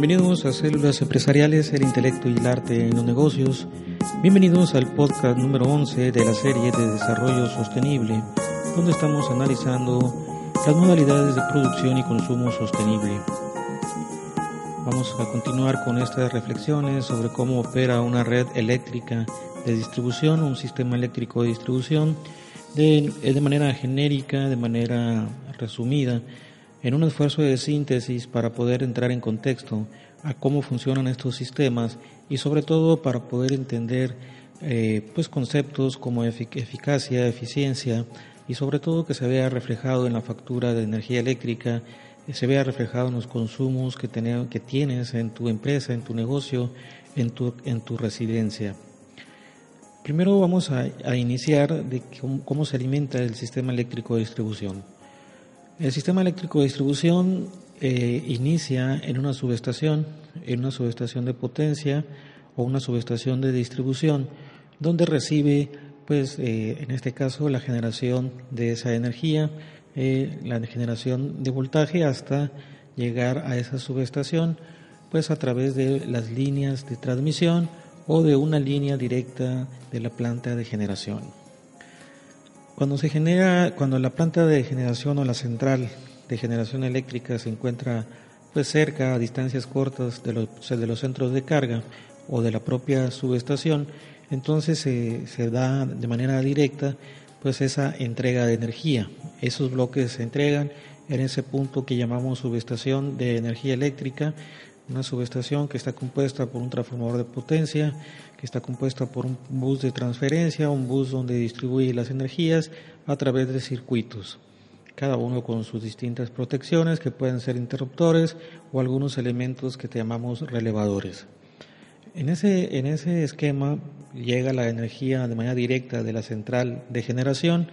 Bienvenidos a Células Empresariales, el intelecto y el arte en los negocios. Bienvenidos al podcast número 11 de la serie de desarrollo sostenible, donde estamos analizando las modalidades de producción y consumo sostenible. Vamos a continuar con estas reflexiones sobre cómo opera una red eléctrica de distribución, un sistema eléctrico de distribución, de, de manera genérica, de manera resumida en un esfuerzo de síntesis para poder entrar en contexto a cómo funcionan estos sistemas y sobre todo para poder entender eh, pues conceptos como eficacia, eficiencia y sobre todo que se vea reflejado en la factura de energía eléctrica, se vea reflejado en los consumos que, que tienes en tu empresa, en tu negocio, en tu, en tu residencia. Primero vamos a, iniciar de cómo se alimenta el sistema eléctrico de distribución. El sistema eléctrico de distribución eh, inicia en una subestación, en una subestación de potencia o una subestación de distribución, donde recibe, pues, eh, en este caso, la generación de esa energía, eh, la generación de voltaje hasta llegar a esa subestación, pues, a través de las líneas de transmisión o de una línea directa de la planta de generación. Cuando se genera, cuando la planta de generación o la central de generación eléctrica se encuentra pues cerca, a distancias cortas de los, de los centros de carga o de la propia subestación, entonces se, se da de manera directa pues esa entrega de energía. Esos bloques se entregan en ese punto que llamamos subestación de energía eléctrica, una subestación que está compuesta por un transformador de potencia, que está compuesta por un bus de transferencia, un bus donde distribuye las energías a través de circuitos, cada uno con sus distintas protecciones que pueden ser interruptores o algunos elementos que llamamos relevadores. En ese, en ese esquema llega la energía de manera directa de la central de generación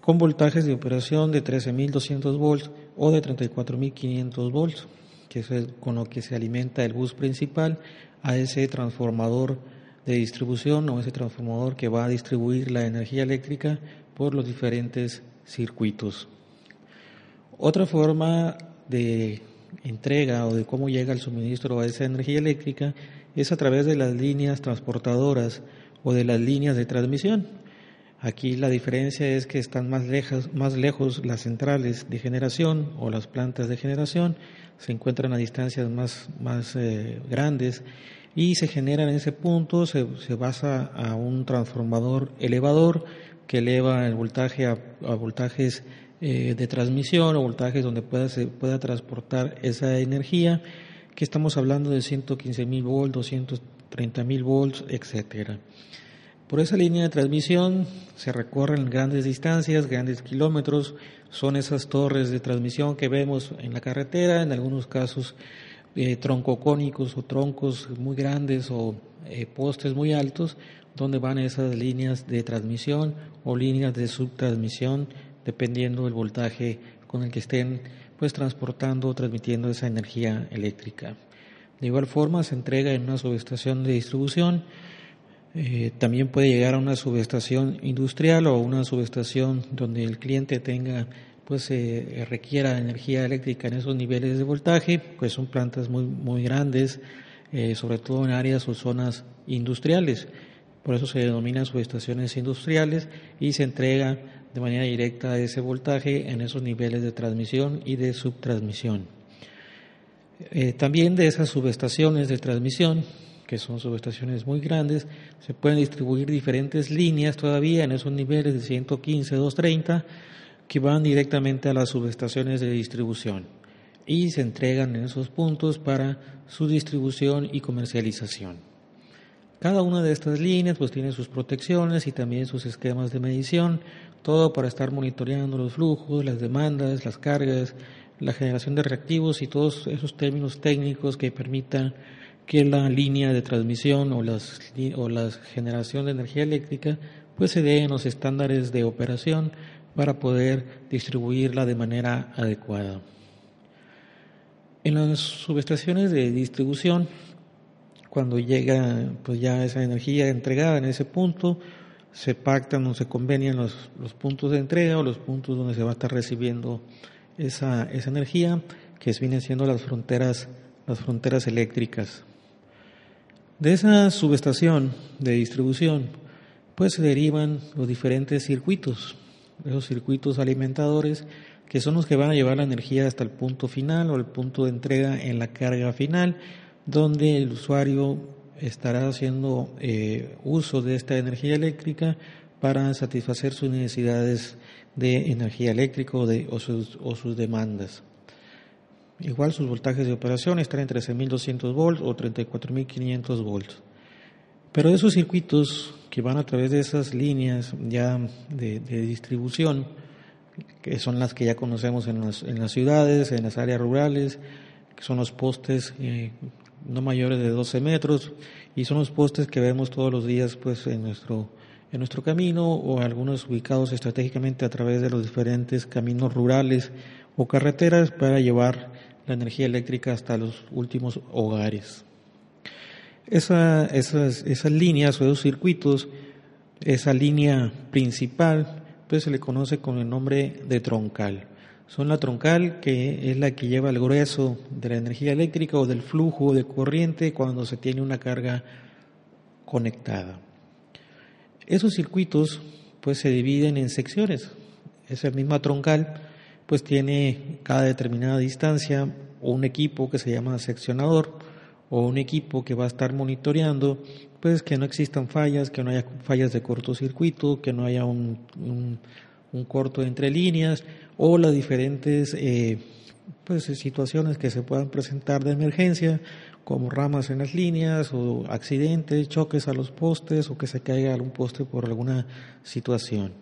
con voltajes de operación de 13.200 volts o de 34.500 volts, que es con lo que se alimenta el bus principal a ese transformador de distribución o ese transformador que va a distribuir la energía eléctrica por los diferentes circuitos. Otra forma de entrega o de cómo llega el suministro a esa energía eléctrica es a través de las líneas transportadoras o de las líneas de transmisión. Aquí la diferencia es que están más lejos, más lejos las centrales de generación o las plantas de generación, se encuentran a distancias más, más eh, grandes y se genera en ese punto, se, basa a un transformador elevador que eleva el voltaje a, voltajes eh, de transmisión o voltajes donde pueda, se pueda transportar esa energía, que estamos hablando de 115 mil volts, 230 mil volts, etcétera. Por esa línea de transmisión se recorren grandes distancias, grandes kilómetros, son esas torres de transmisión que vemos en la carretera, en algunos casos eh, troncocónicos o troncos muy grandes o eh, postes muy altos donde van esas líneas de transmisión o líneas de subtransmisión dependiendo del voltaje con el que estén pues transportando o transmitiendo esa energía eléctrica. De igual forma se entrega en una subestación de distribución, eh, también puede llegar a una subestación industrial o una subestación donde el cliente tenga pues se requiera energía eléctrica en esos niveles de voltaje, pues son plantas muy, muy grandes, eh, sobre todo en áreas o zonas industriales. Por eso se denominan subestaciones industriales y se entrega de manera directa ese voltaje en esos niveles de transmisión y de subtransmisión. Eh, también de esas subestaciones de transmisión, que son subestaciones muy grandes, se pueden distribuir diferentes líneas todavía en esos niveles de 115, 230 que van directamente a las subestaciones de distribución y se entregan en esos puntos para su distribución y comercialización. Cada una de estas líneas pues tiene sus protecciones y también sus esquemas de medición, todo para estar monitoreando los flujos, las demandas, las cargas, la generación de reactivos y todos esos términos técnicos que permitan que la línea de transmisión o, las, o la generación de energía eléctrica pues se dé en los estándares de operación para poder distribuirla de manera adecuada. En las subestaciones de distribución, cuando llega pues ya esa energía entregada en ese punto, se pactan o se convenian los, los puntos de entrega o los puntos donde se va a estar recibiendo esa, esa energía, que vienen siendo las fronteras las fronteras eléctricas. De esa subestación de distribución, pues se derivan los diferentes circuitos, esos circuitos alimentadores que son los que van a llevar la energía hasta el punto final o el punto de entrega en la carga final, donde el usuario estará haciendo eh, uso de esta energía eléctrica para satisfacer sus necesidades de energía eléctrica o, sus demandas. Igual sus voltajes de operación están en 13.200 volts o 34.500 volts. Pero esos circuitos que van a través de esas líneas ya de, distribución, que son las que ya conocemos en las, en las, ciudades, en las áreas rurales, que son los postes eh, no mayores de 12 metros y son los postes que vemos todos los días pues en nuestro en nuestro camino o algunos ubicados estratégicamente a través de los diferentes caminos rurales o carreteras para llevar la energía eléctrica hasta los últimos hogares. Esa, esas, esas líneas o esos circuitos, esa línea principal, pues se le conoce con el nombre de troncal. Son la troncal que es la que lleva el grueso de la energía eléctrica o del flujo de corriente cuando se tiene una carga conectada. Esos circuitos pues se dividen en secciones. Esa misma troncal pues tiene cada determinada distancia un equipo que se llama seccionador o un equipo que va a estar monitoreando pues que no existan fallas, que no haya fallas de cortocircuito, que no haya un, un, corto entre líneas o las diferentes eh, pues, situaciones que se puedan presentar de emergencia como ramas en las líneas o accidentes, choques a los postes o que se caiga algún poste por alguna situación.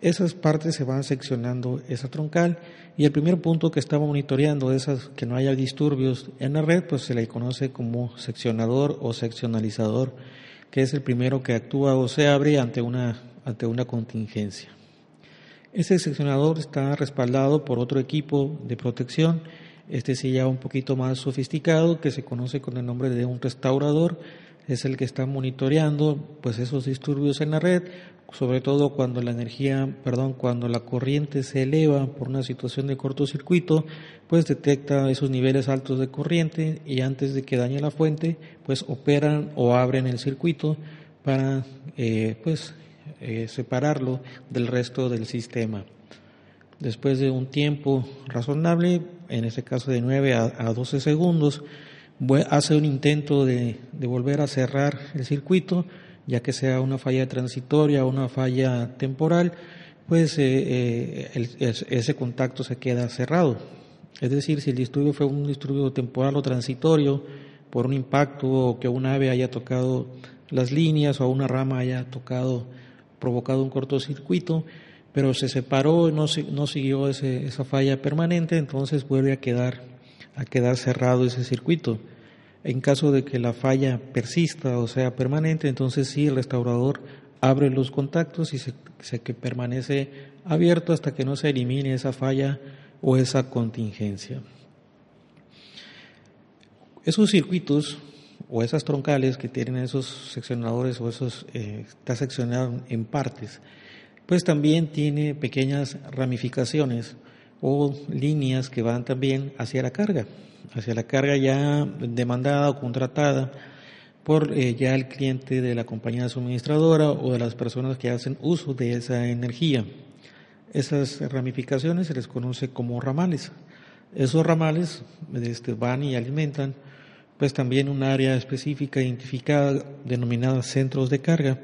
Esas partes se van seccionando esa troncal. Y el primer punto que estaba monitoreando esas que no haya disturbios en la red, pues se le conoce como seccionador o seccionalizador, que es el primero que actúa o se abre ante una, ante una contingencia. Ese seccionador está respaldado por otro equipo de protección. Este sí ya un poquito más sofisticado, que se conoce con el nombre de un restaurador, es el que está monitoreando pues esos disturbios en la red, sobre todo cuando la energía, perdón, cuando la corriente se eleva por una situación de cortocircuito, pues detecta esos niveles altos de corriente y antes de que dañe la fuente, pues operan o abren el circuito para eh, pues eh, separarlo del resto del sistema. Después de un tiempo razonable, en este caso de 9 a, 12 segundos, hace un intento de, volver a cerrar el circuito, ya que sea una falla transitoria o una falla temporal, pues eh, eh, ese contacto se queda cerrado. Es decir, si el disturbio fue un disturbio temporal o transitorio por un impacto o que un ave haya tocado las líneas o una rama haya tocado, provocado un cortocircuito, pero se separó, no, no siguió esa falla permanente, entonces vuelve a quedar, a quedar cerrado ese circuito. En caso de que la falla persista o sea permanente, entonces sí, el restaurador abre los contactos y se, que permanece abierto hasta que no se elimine esa falla o esa contingencia. Esos circuitos o esas troncales que tienen esos seccionadores o esos eh, está seccionado en partes, pues también tiene pequeñas ramificaciones o líneas que van también hacia la carga, hacia la carga ya demandada o contratada por eh, ya el cliente de la compañía suministradora o de las personas que hacen uso de esa energía. Esas ramificaciones se les conoce como ramales. Esos ramales este, van y alimentan pues también un área específica identificada denominada centros de carga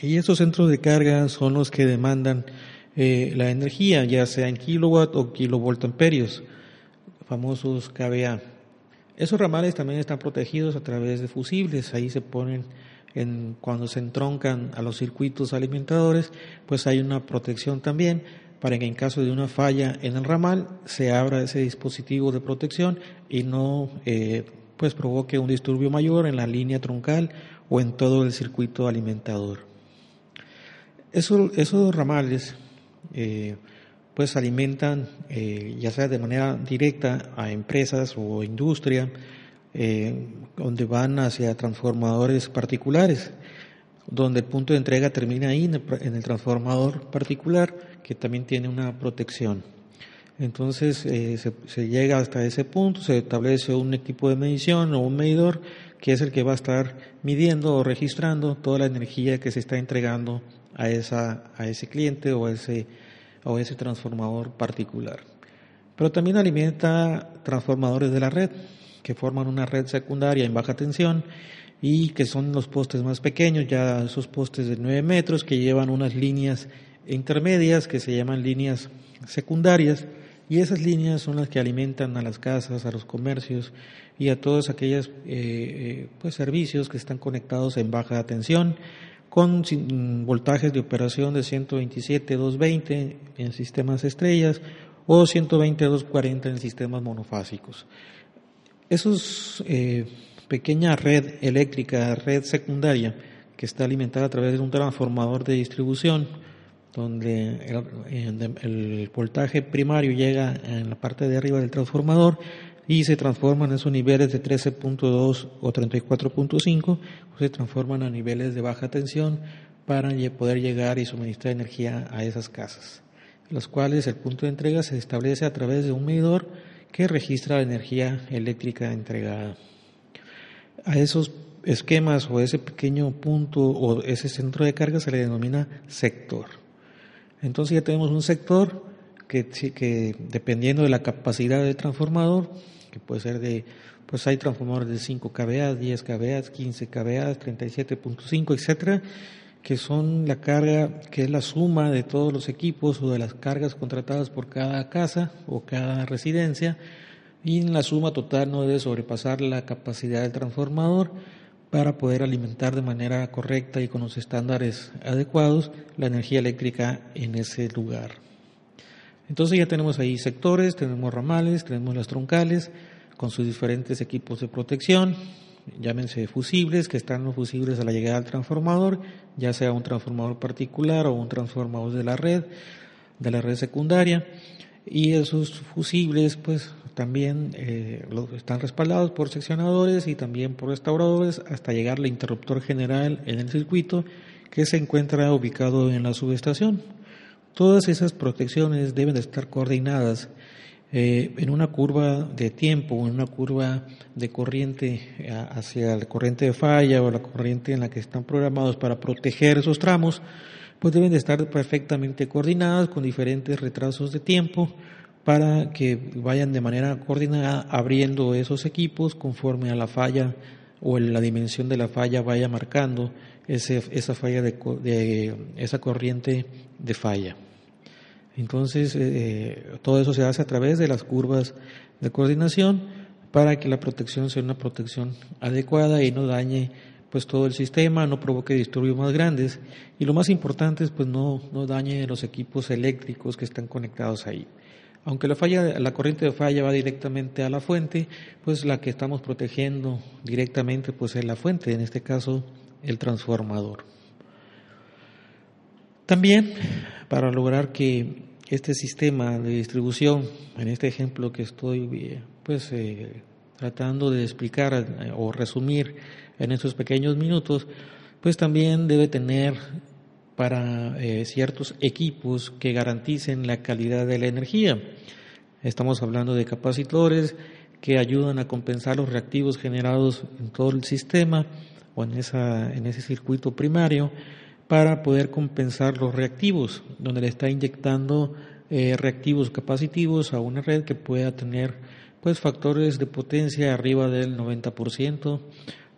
y esos centros de carga son los que demandan eh, la energía, ya sea en kilowatt o kilovoltamperios, famosos KVA. Esos ramales también están protegidos a través de fusibles, ahí se ponen en, cuando se entroncan a los circuitos alimentadores, pues hay una protección también para que en caso de una falla en el ramal se abra ese dispositivo de protección y no eh, pues provoque un disturbio mayor en la línea troncal o en todo el circuito alimentador. esos ramales eh, pues alimentan eh, ya sea de manera directa a empresas o industria eh, donde van hacia transformadores particulares donde el punto de entrega termina ahí en el, transformador particular que también tiene una protección. Entonces eh, se, llega hasta ese punto, se establece un equipo de medición o un medidor que es el que va a estar midiendo o registrando toda la energía que se está entregando a, esa, a ese cliente o a ese, o ese transformador particular. Pero también alimenta transformadores de la red que forman una red secundaria en baja tensión y que son los postes más pequeños, ya esos postes de 9 metros que llevan unas líneas intermedias que se llaman líneas secundarias y esas líneas son las que alimentan a las casas, a los comercios y a todos aquellos eh, eh, pues, servicios que están conectados en baja tensión con voltajes de operación de 127 220 en sistemas estrellas o 120 240 en sistemas monofásicos. Esos eh, pequeña red eléctrica, red secundaria, que está alimentada a través de un transformador de distribución, donde el, voltaje primario llega en la parte de arriba del transformador y se transforman esos niveles de 13.2 o 34.5, se transforman a niveles de baja tensión para poder llegar y suministrar energía a esas casas, las cuales el punto de entrega se establece a través de un medidor que registra la energía eléctrica entregada. A esos esquemas o ese pequeño punto o ese centro de carga se le denomina sector. Entonces ya tenemos un sector que, que dependiendo de la capacidad del transformador, que puede ser de, pues hay transformadores de 5 kVA, 10 kVA, 15 kVA, 37.5, etcétera, que son la carga, que es la suma de todos los equipos o de las cargas contratadas por cada casa o cada residencia, y la suma total no debe sobrepasar la capacidad del transformador para poder alimentar de manera correcta y con los estándares adecuados la energía eléctrica en ese lugar. Entonces ya tenemos ahí sectores, tenemos ramales, tenemos las troncales con sus diferentes equipos de protección, llámense fusibles, que están los fusibles a la llegada al transformador, ya sea un transformador particular o un transformador de la red, de la red secundaria, y esos fusibles pues también eh, están respaldados por seccionadores y también por restauradores hasta llegar al interruptor general en el circuito que se encuentra ubicado en la subestación. Todas esas protecciones deben de estar coordinadas eh, en una curva de tiempo, en una curva de corriente eh, hacia la corriente de falla o la corriente en la que están programados para proteger esos tramos, pues deben de estar perfectamente coordinadas con diferentes retrasos de tiempo para que vayan de manera coordinada abriendo esos equipos conforme a la falla o la dimensión de la falla vaya marcando ese, esa falla de esa corriente de falla. Entonces, eh, eh, todo eso se hace a través de las curvas de coordinación para que la protección sea una protección adecuada y no dañe pues todo el sistema, no provoque disturbios más grandes y lo más importante es pues no, no dañe los equipos eléctricos que están conectados ahí. Aunque la falla, la corriente de falla va directamente a la fuente, pues la que estamos protegiendo directamente pues es la fuente, en este caso el transformador. También para lograr que este sistema de distribución, en este ejemplo que estoy eh, pues eh, tratando de explicar eh, o resumir en estos pequeños minutos, pues también debe tener para ciertos equipos que garanticen la calidad de la energía. Estamos hablando de capacitores que ayudan a compensar los reactivos generados en todo el sistema o en, esa, en ese circuito primario para poder compensar los reactivos, donde le está inyectando eh, reactivos capacitivos a una red que pueda tener pues factores de potencia arriba del 90%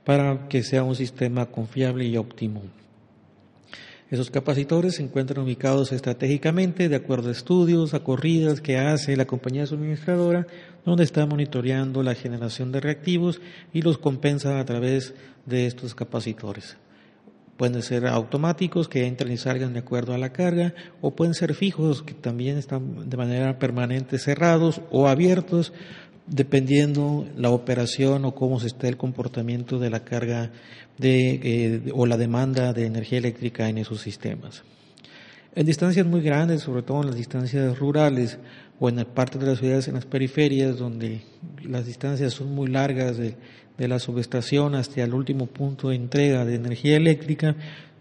para que sea un sistema confiable y óptimo. Esos capacitores se encuentran ubicados estratégicamente de acuerdo a estudios, a corridas que hace la compañía suministradora, donde está monitoreando la generación de reactivos y los compensa a través de estos capacitores. Pueden ser automáticos que entran y salgan de acuerdo a la carga o pueden ser fijos que también están de manera permanente cerrados o abiertos dependiendo la operación o cómo se esté el comportamiento de la carga de, eh, o la demanda de energía eléctrica en esos sistemas. En distancias muy grandes, sobre todo en las distancias rurales o en parte de las ciudades en las periferias, donde las distancias son muy largas de, de la subestación hasta el último punto de entrega de energía eléctrica,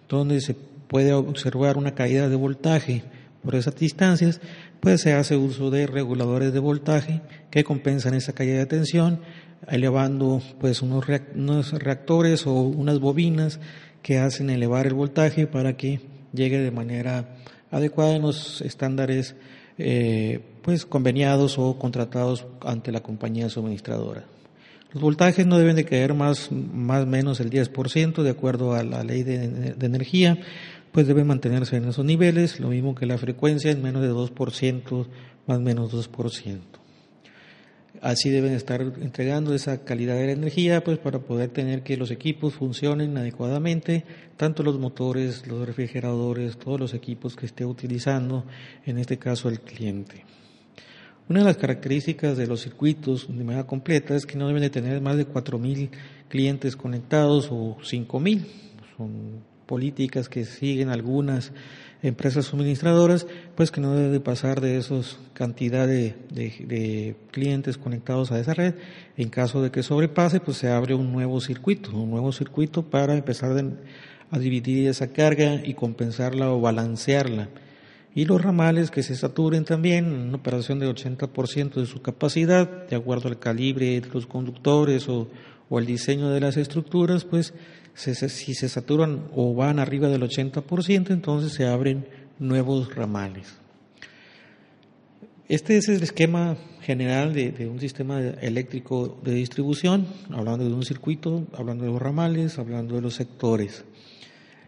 donde se puede observar una caída de voltaje por esas distancias, pues se hace uso de reguladores de voltaje que compensan esa caída de tensión, elevando pues unos, reactores o unas bobinas que hacen elevar el voltaje para que llegue de manera adecuada en los estándares eh, pues conveniados o contratados ante la compañía suministradora. Los voltajes no deben de caer más más menos el 10% de acuerdo a la ley de, energía pues debe mantenerse en esos niveles, lo mismo que la frecuencia en menos de 2%, más menos 2%. Así deben estar entregando esa calidad de la energía, pues para poder tener que los equipos funcionen adecuadamente, tanto los motores, los refrigeradores, todos los equipos que esté utilizando, en este caso el cliente. Una de las características de los circuitos de manera completa es que no deben de tener más de 4.000 clientes conectados o 5.000. Son políticas que siguen algunas empresas suministradoras, pues que no debe pasar de esos cantidad de, de, clientes conectados a esa red. En caso de que sobrepase, pues se abre un nuevo circuito, un nuevo circuito para empezar a dividir esa carga y compensarla o balancearla. Y los ramales que se saturen también una operación de 80% de su capacidad, de acuerdo al calibre de los conductores o, o el diseño de las estructuras, pues si se saturan o van arriba del 80%, entonces se abren nuevos ramales. Este es el esquema general de, un sistema eléctrico de distribución, hablando de un circuito, hablando de los ramales, hablando de los sectores.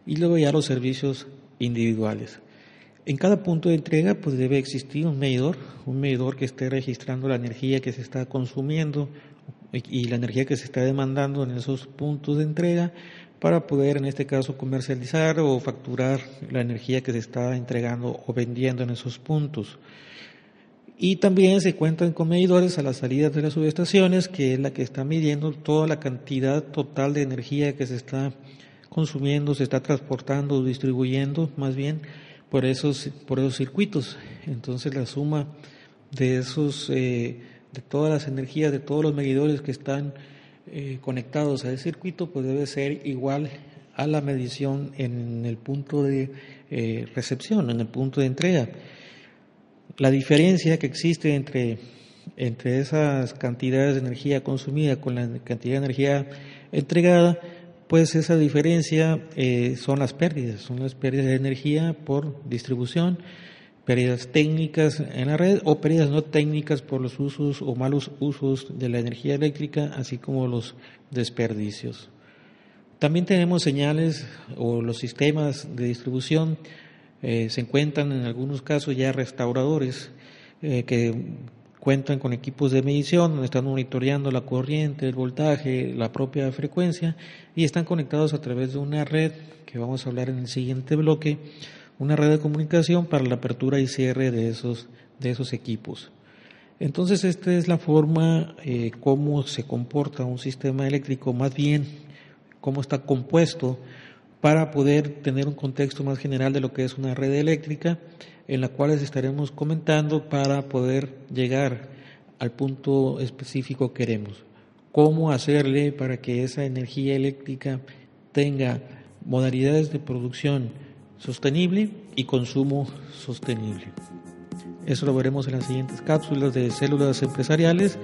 Y luego ya los servicios individuales. En cada punto de entrega pues debe existir un medidor, un medidor que esté registrando la energía que se está consumiendo y la energía que se está demandando en esos puntos de entrega para poder en este caso comercializar o facturar la energía que se está entregando o vendiendo en esos puntos. Y también se cuentan con medidores a las salidas de las subestaciones, que es la que está midiendo toda la cantidad total de energía que se está consumiendo, se está transportando distribuyendo más bien por esos, por esos circuitos. Entonces la suma de esos, eh, de todas las energías, de todos los medidores que están eh, conectados a ese circuito, pues debe ser igual a la medición en el punto de eh, recepción, en el punto de entrega. La diferencia que existe entre, entre esas cantidades de energía consumida con la cantidad de energía entregada, pues esa diferencia eh, son las pérdidas, son las pérdidas de energía por distribución pérdidas técnicas en la red o pérdidas no técnicas por los usos o malos usos de la energía eléctrica, así como los desperdicios. También tenemos señales o los sistemas de distribución eh, se encuentran en algunos casos ya restauradores eh, que cuentan con equipos de medición están monitoreando la corriente, el voltaje, la propia frecuencia y están conectados a través de una red que vamos a hablar en el siguiente bloque una red de comunicación para la apertura y cierre de esos, de esos equipos. Entonces, esta es la forma eh, cómo se comporta un sistema eléctrico, más bien cómo está compuesto para poder tener un contexto más general de lo que es una red eléctrica, en la cual estaremos comentando para poder llegar al punto específico que queremos. Cómo hacerle para que esa energía eléctrica tenga modalidades de producción sostenible y consumo sostenible. Eso lo veremos en las siguientes cápsulas de células empresariales,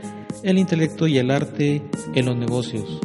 el intelecto y el arte en los negocios.